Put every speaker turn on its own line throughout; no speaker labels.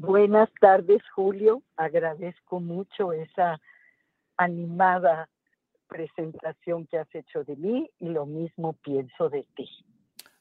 Buenas tardes, Julio. Agradezco mucho esa animada presentación que has hecho de mí y lo mismo pienso de ti.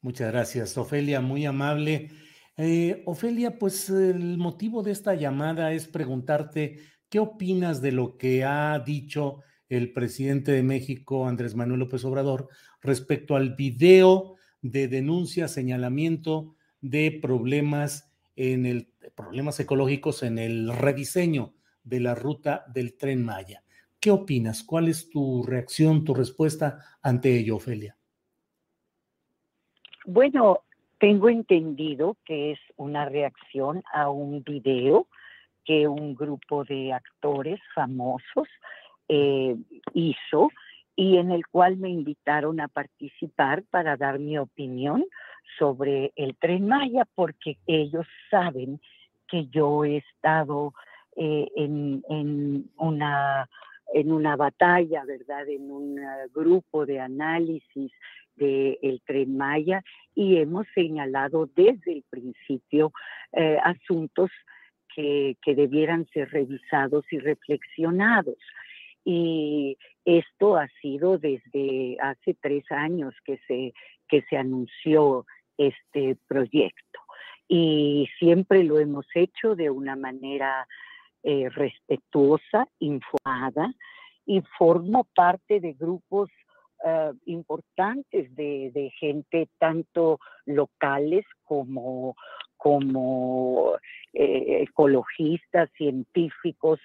Muchas gracias, Ofelia, muy amable. Eh, Ofelia, pues el motivo de esta llamada es preguntarte qué opinas de lo que ha dicho el presidente de México, Andrés Manuel López Obrador, respecto al video de denuncia, señalamiento de problemas en el problemas ecológicos en el rediseño de la ruta del tren Maya. ¿Qué opinas? ¿Cuál es tu reacción, tu respuesta ante ello, Ofelia?
Bueno, tengo entendido que es una reacción a un video que un grupo de actores famosos eh, hizo y en el cual me invitaron a participar para dar mi opinión sobre el tren Maya porque ellos saben que yo he estado eh, en, una, en una batalla, ¿verdad? En un eh, grupo de análisis del tren Maya y hemos señalado desde el principio eh, asuntos que, que debieran ser revisados y reflexionados. Y esto ha sido desde hace tres años que se, que se anunció este proyecto. Y siempre lo hemos hecho de una manera eh, respetuosa, informada, y formo parte de grupos eh, importantes de, gente, tanto locales como, como eh, ecologistas, científicos,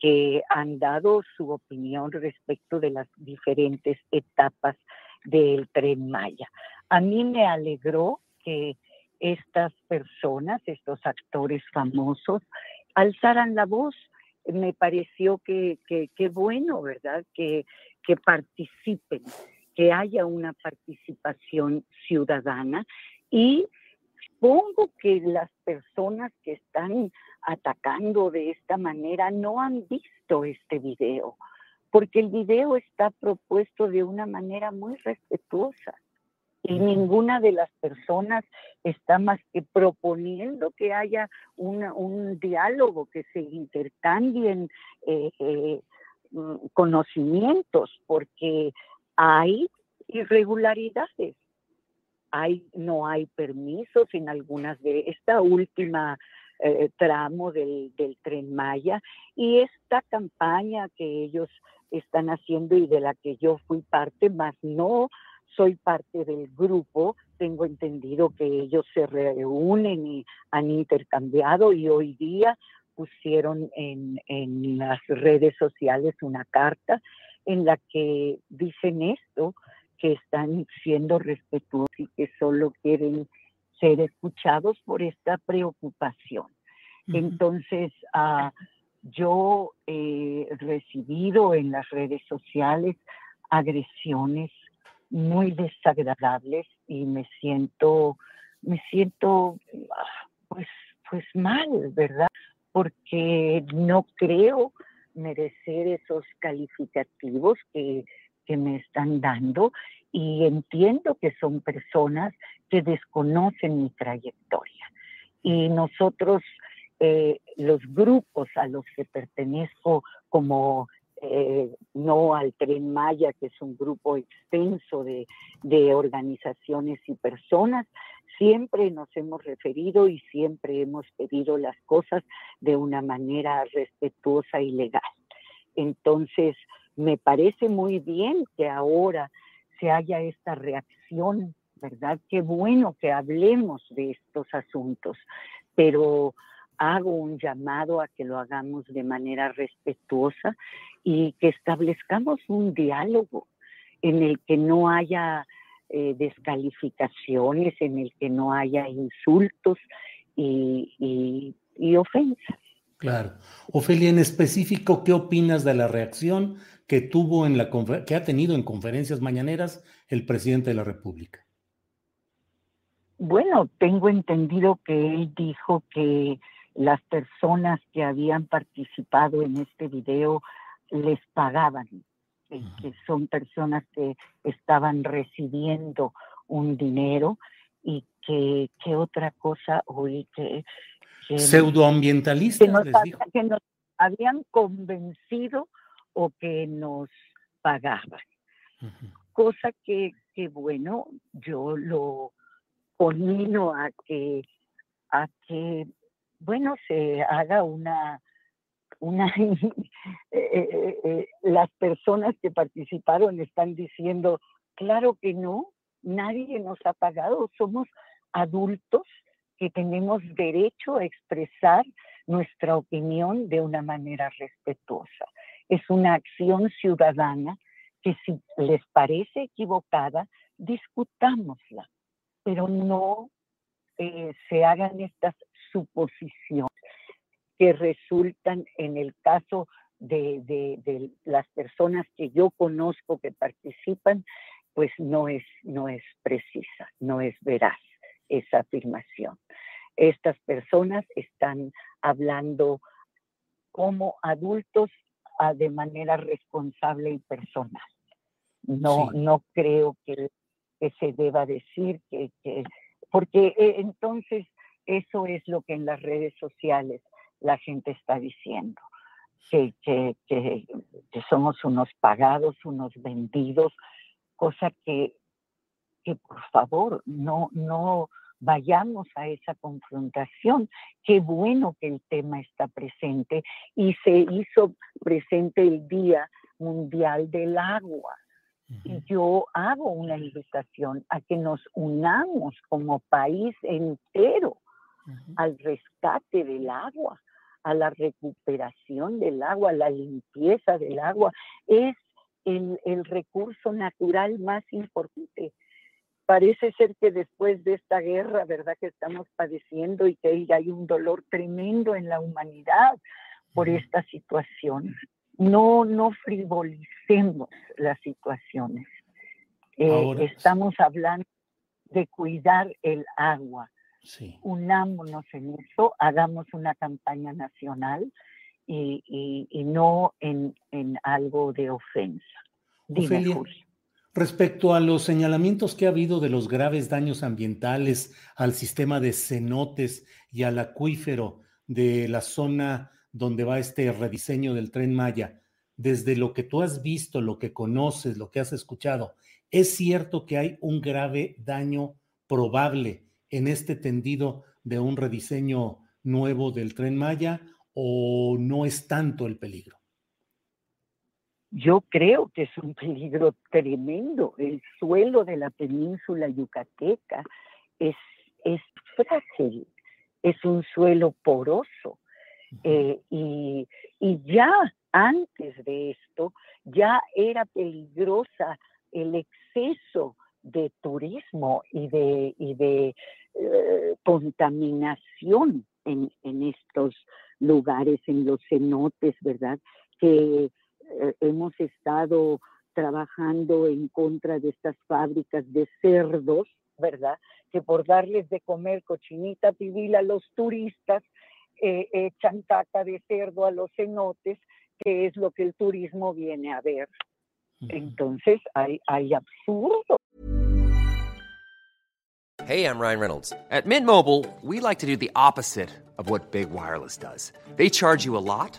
que han dado su opinión respecto de las diferentes etapas del tren Maya. A mí me alegró que estas personas, estos actores famosos, alzaran la voz. Me pareció que, que, bueno, ¿verdad? Que, que participen, que haya una participación ciudadana y supongo que las personas que están atacando de esta manera no han visto este video, porque el video está propuesto de una manera muy respetuosa y ninguna de las personas está más que proponiendo que haya un diálogo, que se intercambien eh, eh, mm, conocimientos, porque hay irregularidades. Hay, no hay permisos en algunas de esta última eh, tramo del, del tren Maya y esta campaña que ellos están haciendo y de la que yo fui parte, más no soy parte del grupo, tengo entendido que ellos se reúnen y han intercambiado y hoy día pusieron en, en las redes sociales una carta en la que dicen esto, que están siendo respetuosos y que solo quieren ser escuchados por esta preocupación. Entonces, uh, yo he recibido en las redes sociales agresiones muy desagradables y me siento, me siento pues, pues mal, ¿verdad? Porque no creo merecer esos calificativos que, que me están dando y entiendo que son personas que desconocen mi trayectoria Y nosotros, eh, los grupos a los que pertenezco como eh, no al Tren Maya, que es un grupo extenso de, de, organizaciones y personas, siempre nos hemos referido y siempre hemos pedido las cosas de una manera respetuosa y legal. Entonces, me parece muy bien que ahora se haya esta reacción, ¿verdad? Qué bueno que hablemos de estos asuntos, pero hago un llamado a que lo hagamos de manera respetuosa y que establezcamos un diálogo en el que no haya eh, descalificaciones, en el que no haya insultos y, y ofensas.
Claro. Ofelia, en específico, ¿qué opinas de la reacción que tuvo en la que ha tenido en conferencias mañaneras el presidente de la República?
Bueno, tengo entendido que él dijo que las personas que habían participado en este video les pagaban, que son personas que estaban recibiendo un dinero y que, ¿qué otra cosa oí que...
Pseudoambientalistas, les dijo.
que nos habían convencido o que nos pagaban. Cosa que, que, bueno, yo lo conmino a que, a que bueno, se haga una, una eh, eh, eh, las personas que participaron están diciendo, claro que no, nadie nos ha pagado, somos adultos que tenemos derecho a expresar nuestra opinión de una manera respetuosa. Es una acción ciudadana que si les parece equivocada, discutámosla, pero no se hagan estas suposición que resultan en el caso de, de, las personas que yo conozco que participan, pues no es, no es precisa, no es veraz esa afirmación. Estas personas están hablando como adultos de manera responsable y personal. No, no creo que, que, se deba decir que, que porque eh, entonces eso es lo que en las redes sociales la gente está diciendo, que, que, que, somos unos pagados, unos vendidos, cosa que, que por favor no, no vayamos a esa confrontación. Qué bueno que el tema está presente y se hizo presente el Día Mundial del Agua. Y yo hago una invitación a que nos unamos como país entero al rescate del agua, a la recuperación del agua, a la limpieza del agua. Es el, el recurso natural más importante. Parece ser que después de esta guerra, ¿verdad? Que estamos padeciendo y que hay un dolor tremendo en la humanidad por esta situación. No, no frivolicemos las situaciones. Eh, estamos hablando de cuidar el agua, Unámonos en eso, hagamos una campaña nacional y, no en, algo de ofensa.
Respecto a los señalamientos que ha habido de los graves daños ambientales al sistema de cenotes y al acuífero de la zona donde va este rediseño del tren Maya, desde lo que tú has visto, lo que conoces, lo que has escuchado, ¿es cierto que hay un grave daño probable en este tendido de un rediseño nuevo del tren Maya o no es tanto el peligro?
Yo creo que es un peligro tremendo. El suelo de la península yucateca es, es frágil, es un suelo poroso. Eh, y, y ya antes de esto, ya era peligrosa el exceso de turismo y de, y de eh, contaminación en, en, estos lugares, en los cenotes, ¿verdad? Que eh, hemos estado trabajando en contra de estas fábricas de cerdos, ¿verdad? Que por darles de comer cochinita pibil a los turistas, eh, echan caca de cerdo a los cenotes, que es lo que el turismo viene a ver. Entonces hay, hay absurdo
Hey, I'm Ryan Reynolds. At Mint Mobile, we like to do the opposite of what Big Wireless does. They charge you a lot,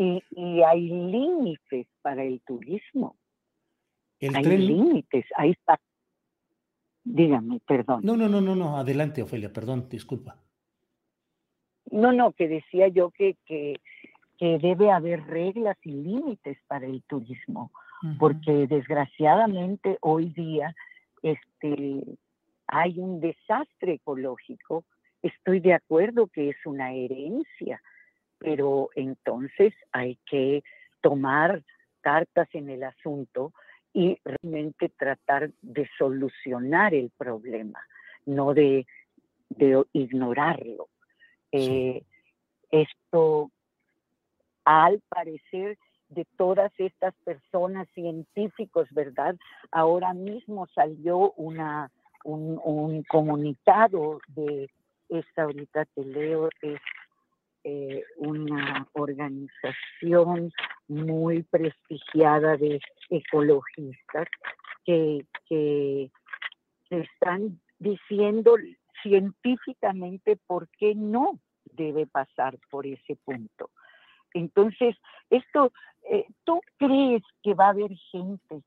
Y, y hay límites para el turismo.
El
hay
tren...
límites. Hay Dígame, perdón.
No, no, no, no, no. Adelante, Ofelia, perdón, disculpa.
No, no, que decía yo que, que, que debe haber reglas y límites para el turismo, porque desgraciadamente hoy día este, hay un desastre ecológico. Estoy de acuerdo que es una herencia, pero entonces hay que tomar cartas en el asunto y realmente tratar de solucionar el problema, no de, de ignorarlo. Eh, esto, al parecer, de todas estas personas científicos, ¿verdad? Ahora mismo salió una, un, un comunicado de esta, ahorita te leo, es eh, una organización muy prestigiada de ecologistas que, que, que están diciendo científicamente por qué no debe pasar por ese punto. Entonces, esto, eh, ¿tú crees que va a haber gente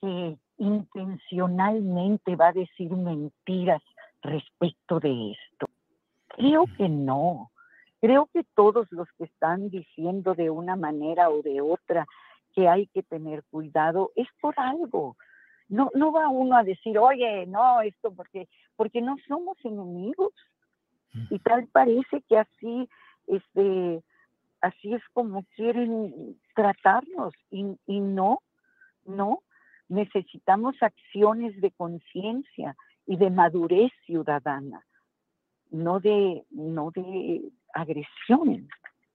que intencionalmente va a decir mentiras respecto de esto? Creo que no. Creo que todos los que están diciendo de una manera o de otra que hay que tener cuidado es por algo. No, no va uno a decir, oye, no, esto porque, porque no somos enemigos. Y tal parece que así, este, así es como quieren tratarnos. Y, y no, no, necesitamos acciones de conciencia y de madurez ciudadana, no de, no de agresión,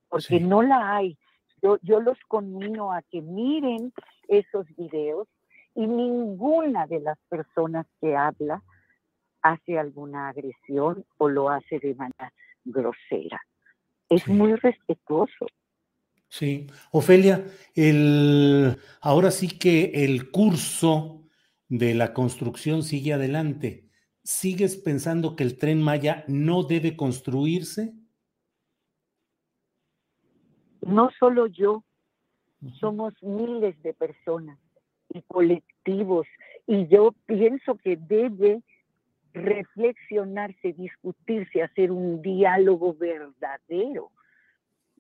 porque
Sí.
no la hay. Yo, yo los conmino a que miren esos videos y ninguna de las personas que habla hace alguna agresión o lo hace de manera grosera. Es
Sí.
muy respetuoso.
Sí, Ofelia, el, ahora sí que el curso de la construcción sigue adelante. ¿Sigues pensando que el tren Maya no debe construirse?
No solo yo, somos miles de personas y colectivos y yo pienso que debe reflexionarse, discutirse, hacer un diálogo verdadero.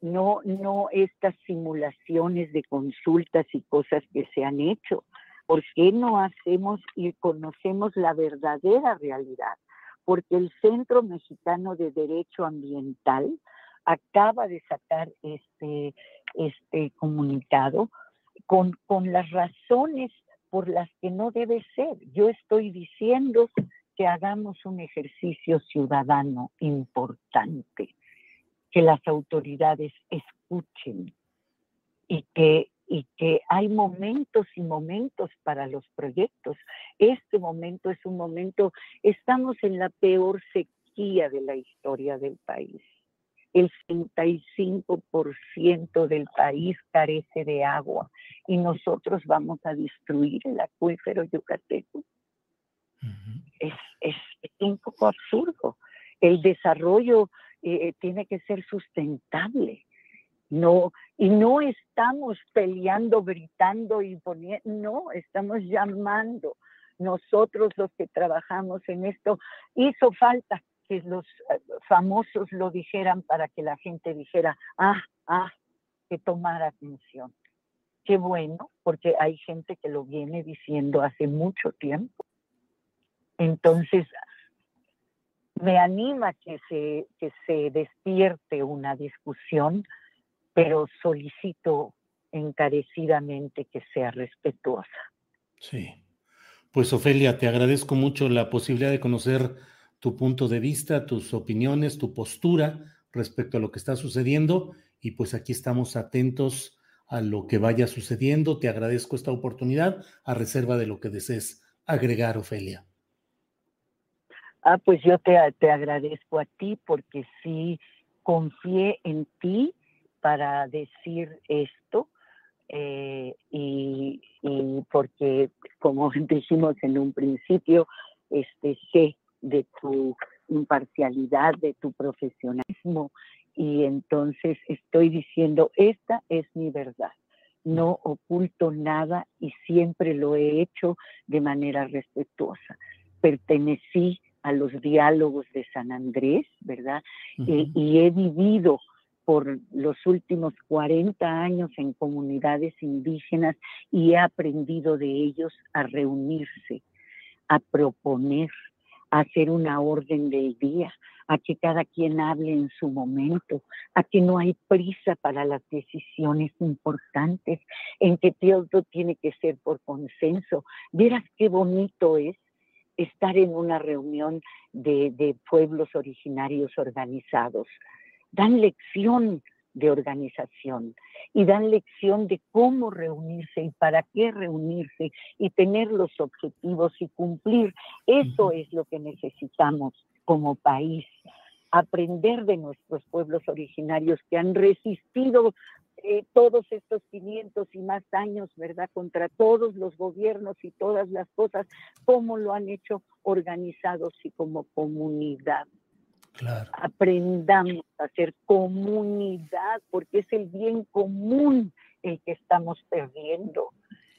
No, no estas simulaciones de consultas y cosas que se han hecho. ¿Por qué no hacemos y conocemos la verdadera realidad? Porque el Centro Mexicano de Derecho Ambiental acaba de sacar este, este comunicado con, con las razones por las que no debe ser. Yo estoy diciendo que hagamos un ejercicio ciudadano importante, que las autoridades escuchen y que, y que hay momentos y momentos para los proyectos. Este momento es un momento, estamos en la peor sequía de la historia del país. El 65% del país carece de agua y nosotros vamos a destruir el acuífero yucateco es, es, es un poco absurdo. El desarrollo eh, tiene que ser sustentable. No, y no estamos peleando, gritando y poniendo, no, estamos llamando. Nosotros los que trabajamos en esto, hizo falta, que los eh, famosos lo dijeran para que la gente dijera, ah, ah, que tomara atención. Qué bueno, porque hay gente que lo viene diciendo hace mucho tiempo. Entonces, me anima que se, que se despierte una discusión, pero solicito encarecidamente que sea respetuosa.
Sí. Pues Ofelia, te agradezco mucho la posibilidad de conocer tu punto de vista, tus opiniones, tu postura respecto a lo que está sucediendo y pues aquí estamos atentos a lo que vaya sucediendo. Te agradezco esta oportunidad a reserva de lo que desees agregar, Ofelia.
Ah, pues yo te, te agradezco a ti porque sí confié en ti para decir esto eh, y, porque, como dijimos en un principio, este, sé de tu imparcialidad, de tu profesionalismo y entonces estoy diciendo, esta es mi verdad. No oculto nada y siempre lo he hecho de manera respetuosa. Pertenecí a los diálogos de San Andrés, ¿verdad? Eh, y he vivido por los últimos 40 años en comunidades indígenas y he aprendido de ellos a reunirse, a proponer, hacer una orden del día, a que cada quien hable en su momento, a que no hay prisa para las decisiones importantes, en que todo tiene que ser por consenso. Vieras qué bonito es estar en una reunión de, pueblos originarios organizados. Dan lección de organización y dan lección de cómo reunirse y para qué reunirse y tener los objetivos y cumplir. Eso es lo que necesitamos como país. Aprender de nuestros pueblos originarios que han resistido eh, todos estos 500 y más años, ¿verdad? Contra todos los gobiernos y todas las cosas, cómo lo han hecho organizados y como comunidad. Claro. Aprendamos a ser comunidad, porque es el bien común el que estamos perdiendo.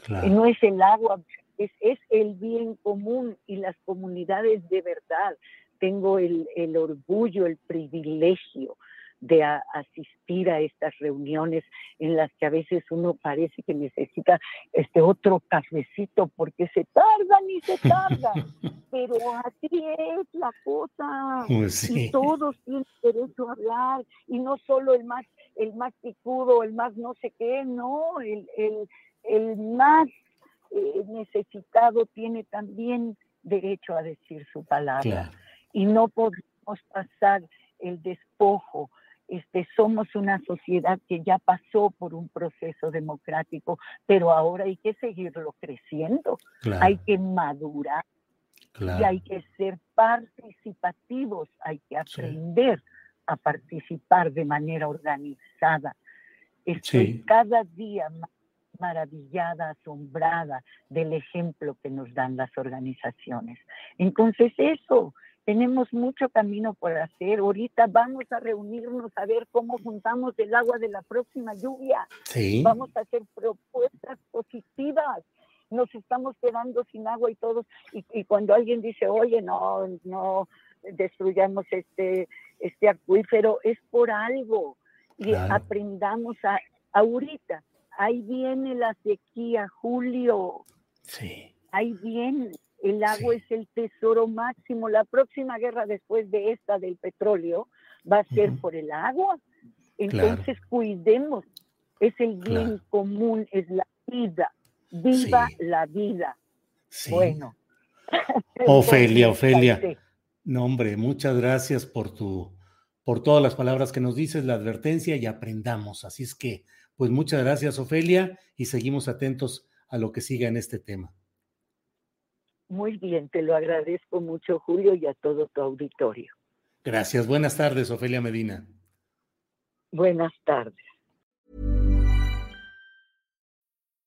Claro. No es el agua, es, es, el bien común y las comunidades de verdad. Tengo el, el orgullo, el privilegio de asistir a estas reuniones en las que a veces uno parece que necesita este otro cafecito porque se tardan y se tardan. Pero así es la cosa. Pues y todos tienen derecho a hablar y no solo el más el más picudo, el más no sé qué, no, el, el, el más eh, necesitado tiene también derecho a decir su palabra. Y no podemos pasar el despojo este, somos una sociedad que ya pasó por un proceso democrático, pero ahora hay que seguirlo creciendo, hay que madurar y hay que ser participativos, hay que aprender a participar de manera organizada. Estoy cada día más maravillada, asombrada del ejemplo que nos dan las organizaciones. Entonces eso, tenemos mucho camino por hacer. Ahorita vamos a reunirnos a ver cómo juntamos el agua de la próxima lluvia. Vamos a hacer propuestas positivas. Nos estamos quedando sin agua y todos. Y, cuando alguien dice, oye, no, no destruyamos este, este acuífero, es por algo. Y aprendamos a, ahorita. Ahí viene la sequía, Julio. Sí. Ahí viene el agua es el tesoro máximo. La próxima guerra después de esta del petróleo va a ser por el agua. Entonces cuidemos. Es el bien común, es la vida. Viva la vida. Bueno.
Ofelia, Ofelia. No, hombre, muchas gracias por tu, por todas las palabras que nos dices, la advertencia y aprendamos. Así es que, pues muchas gracias, Ofelia, y seguimos atentos a lo que siga en este tema.
Muy bien, te lo agradezco mucho, Julio, y a todo tu auditorio.
Gracias. Buenas tardes, Ofelia Medina.
Buenas tardes.